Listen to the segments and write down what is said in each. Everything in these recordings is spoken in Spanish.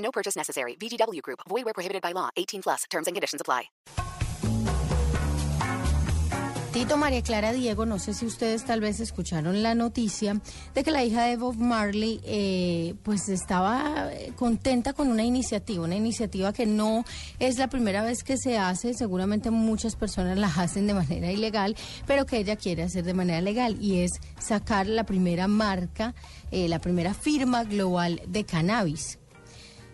No purchase necessary. VGW Group. Void where prohibited by law. 18 plus. Terms and conditions apply. Tito, María Clara, Diego, no sé si ustedes tal vez escucharon la noticia de que la hija de Bob Marley eh, pues estaba contenta con una iniciativa, una iniciativa que no es la primera vez que se hace, seguramente muchas personas la hacen de manera ilegal, pero que ella quiere hacer de manera legal y es sacar la primera marca, eh, la primera firma global de cannabis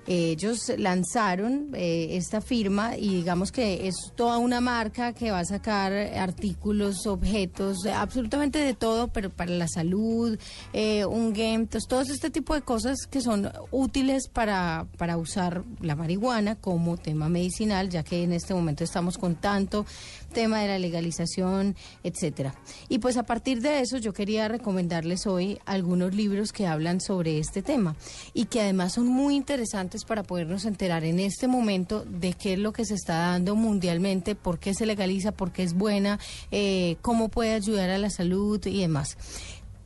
ellos lanzaron eh, esta firma y digamos que es toda una marca que va a sacar artículos, objetos, absolutamente de todo, pero para la salud, eh, un game, todo este tipo de cosas que son útiles para, para usar la marihuana como tema medicinal, ya que en este momento estamos con tanto tema de la legalización, etcétera. Y pues a partir de eso yo quería recomendarles hoy algunos libros que hablan sobre este tema y que además son muy interesantes para podernos enterar en este momento de qué es lo que se está dando mundialmente, por qué se legaliza, por qué es buena, eh, cómo puede ayudar a la salud y demás.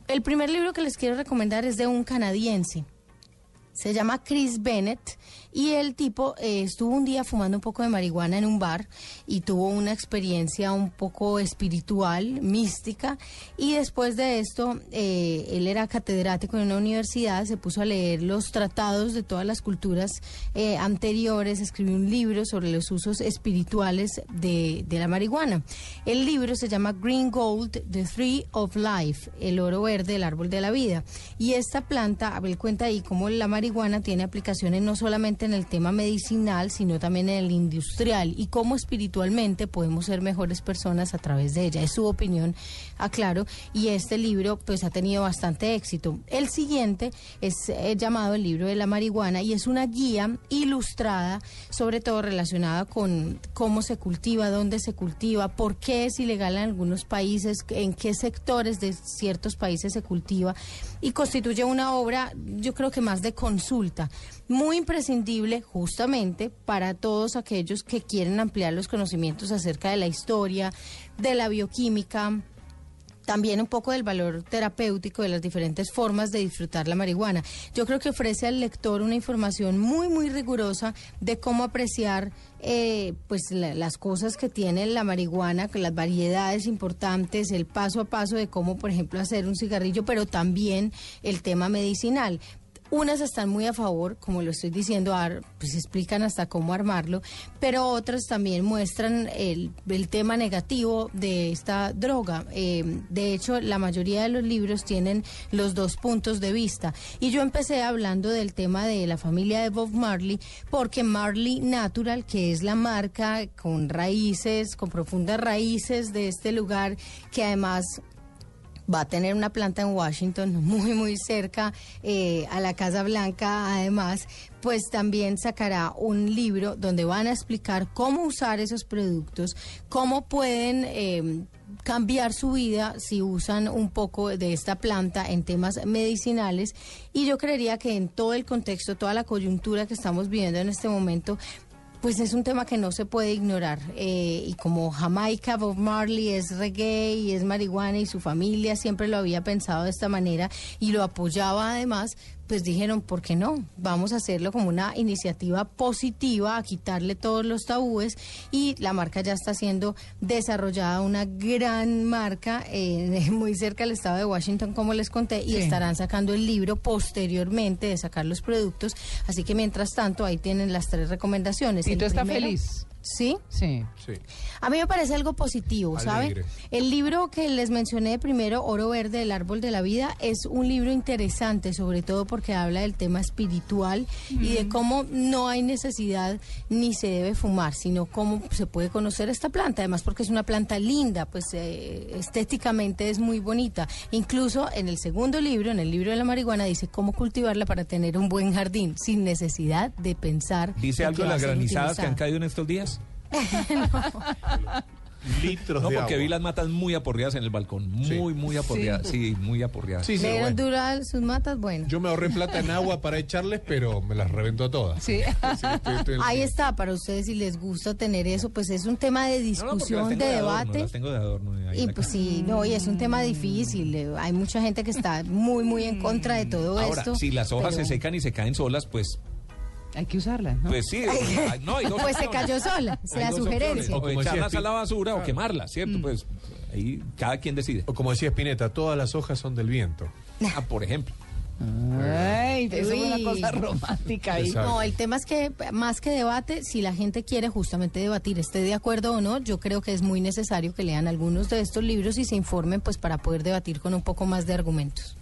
El primer libro que les quiero recomendar es de un canadiense. Se llama Chris Bennett y el tipo eh, estuvo un día fumando un poco de marihuana en un bar y tuvo una experiencia un poco espiritual, mística. Y después de esto, eh, él era catedrático en una universidad, se puso a leer los tratados de todas las culturas eh, anteriores, escribió un libro sobre los usos espirituales de, de la marihuana. El libro se llama Green Gold, The Tree of Life, el oro verde, el árbol de la vida. Y esta planta, él cuenta ahí cómo la marihuana tiene aplicaciones no solamente en el tema medicinal, sino también en el industrial y cómo espiritualmente podemos ser mejores personas a través de ella. Es su opinión, aclaro, y este libro pues ha tenido bastante éxito. El siguiente es eh, llamado el libro de la marihuana y es una guía ilustrada, sobre todo relacionada con cómo se cultiva, dónde se cultiva, por qué es ilegal en algunos países, en qué sectores de ciertos países se cultiva y constituye una obra, yo creo que más de consulta, muy imprescindible justamente para todos aquellos que quieren ampliar los conocimientos acerca de la historia, de la bioquímica, también un poco del valor terapéutico de las diferentes formas de disfrutar la marihuana. Yo creo que ofrece al lector una información muy, muy rigurosa de cómo apreciar eh, pues las cosas que tiene la marihuana, las variedades importantes, el paso a paso de cómo, por ejemplo, hacer un cigarrillo, pero también el tema medicinal. Unas están muy a favor, como lo estoy diciendo, pues explican hasta cómo armarlo, pero otras también muestran el, tema negativo de esta droga. Eh, de hecho, la mayoría de los libros tienen los dos puntos de vista. Y yo empecé hablando del tema de la familia de Bob Marley, porque Marley Natural, que es la marca con raíces, con profundas raíces de este lugar, que además va a tener una planta en Washington muy, muy cerca eh, a la Casa Blanca, además, pues también sacará un libro donde van a explicar cómo usar esos productos, cómo pueden... Eh, cambiar su vida si usan un poco de esta planta en temas medicinales. Y yo creería que en todo el contexto, toda la coyuntura que estamos viviendo en este momento, pues es un tema que no se puede ignorar. Eh, y como Jamaica, Bob Marley es reggae y es marihuana y su familia siempre lo había pensado de esta manera y lo apoyaba además, pues dijeron, ¿por qué no? Vamos a hacerlo como una iniciativa positiva, a quitarle todos los tabúes y la marca ya está siendo desarrollada, una gran marca eh, muy cerca del estado de Washington, como les conté, y estarán sacando el libro posteriormente de sacar los productos. Así que mientras tanto, ahí tienen las tres recomendaciones. ¿Y tú estás feliz? ¿Sí? Sí. Sí. A mí me parece algo positivo, ¿sabe? Alegre. El libro que les mencioné primero, Oro Verde, el Árbol de la Vida, es un libro interesante, sobre todo porque habla del tema espiritual y de cómo no hay necesidad ni se debe fumar, sino cómo se puede conocer esta planta, además porque es una planta linda, pues eh, estéticamente es muy bonita. Incluso en el segundo libro, en el libro de la marihuana, dice cómo cultivarla para tener un buen jardín, sin necesidad de pensar. ¿Dice algo de las granizadas que han caído en estos días? Litros No, de porque agua. vi las matas muy aporreadas en el balcón. Sí. Muy, muy aporreadas. Sí, muy aporreadas. Sí, sí, ¿Le dieron bueno. sus matas? Bueno. Yo me ahorré plata en agua para echarles, pero me las reventó todas. Sí. Sí, estoy- estoy en- Ahí está, para ustedes si les gusta tener eso, pues es un tema de No, no, discusión, tengo de adorno, debate. las tengo de adorno Y pues sí, no, y es un tema difícil. eh, Hay mucha gente que está muy, muy en contra de todo Ahora, esto. si las hojas pero- se secan y se caen solas, pues, Hay que usarlas, ¿no? pues sí. hay- no, hay dos Pues se cayó sola, dos sugerencia. O O echarlas a la basura o Claro. quemarlas, ¿cierto? Pues ahí cada quien decide. O como decía Spinetta, todas las hojas son del viento. Ah, por ejemplo. Ay, eso es una cosa romántica ahí. No, el tema es que más que debate, si la gente quiere justamente debatir, esté de acuerdo o no, yo creo que es muy necesario que lean algunos de estos libros y se informen pues para poder debatir con un poco más de argumentos.